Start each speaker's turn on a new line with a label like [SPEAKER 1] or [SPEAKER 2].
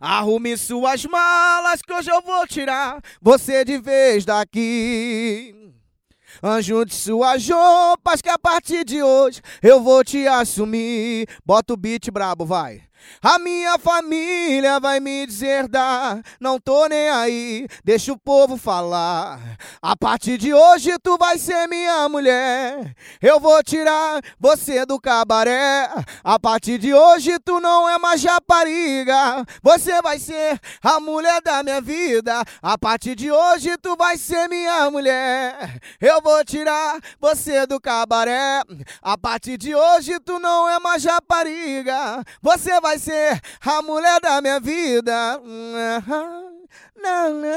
[SPEAKER 1] Arrume suas malas que hoje eu vou tirar você de vez daqui. Anjunte suas roupas que a partir de hoje eu vou te assumir. Bota o beat brabo, vai. A minha família vai me deserdar, não tô nem aí, deixa o povo falar. A partir de hoje tu vai ser minha mulher, eu vou tirar você do cabaré. A partir de hoje tu não é mais rapariga, você vai ser a mulher da minha vida. A partir de hoje tu vai ser minha mulher, eu vou tirar você do cabaré. A partir de hoje tu não é mais rapariga, você vai vai ser a mulher da minha vida. Não, não.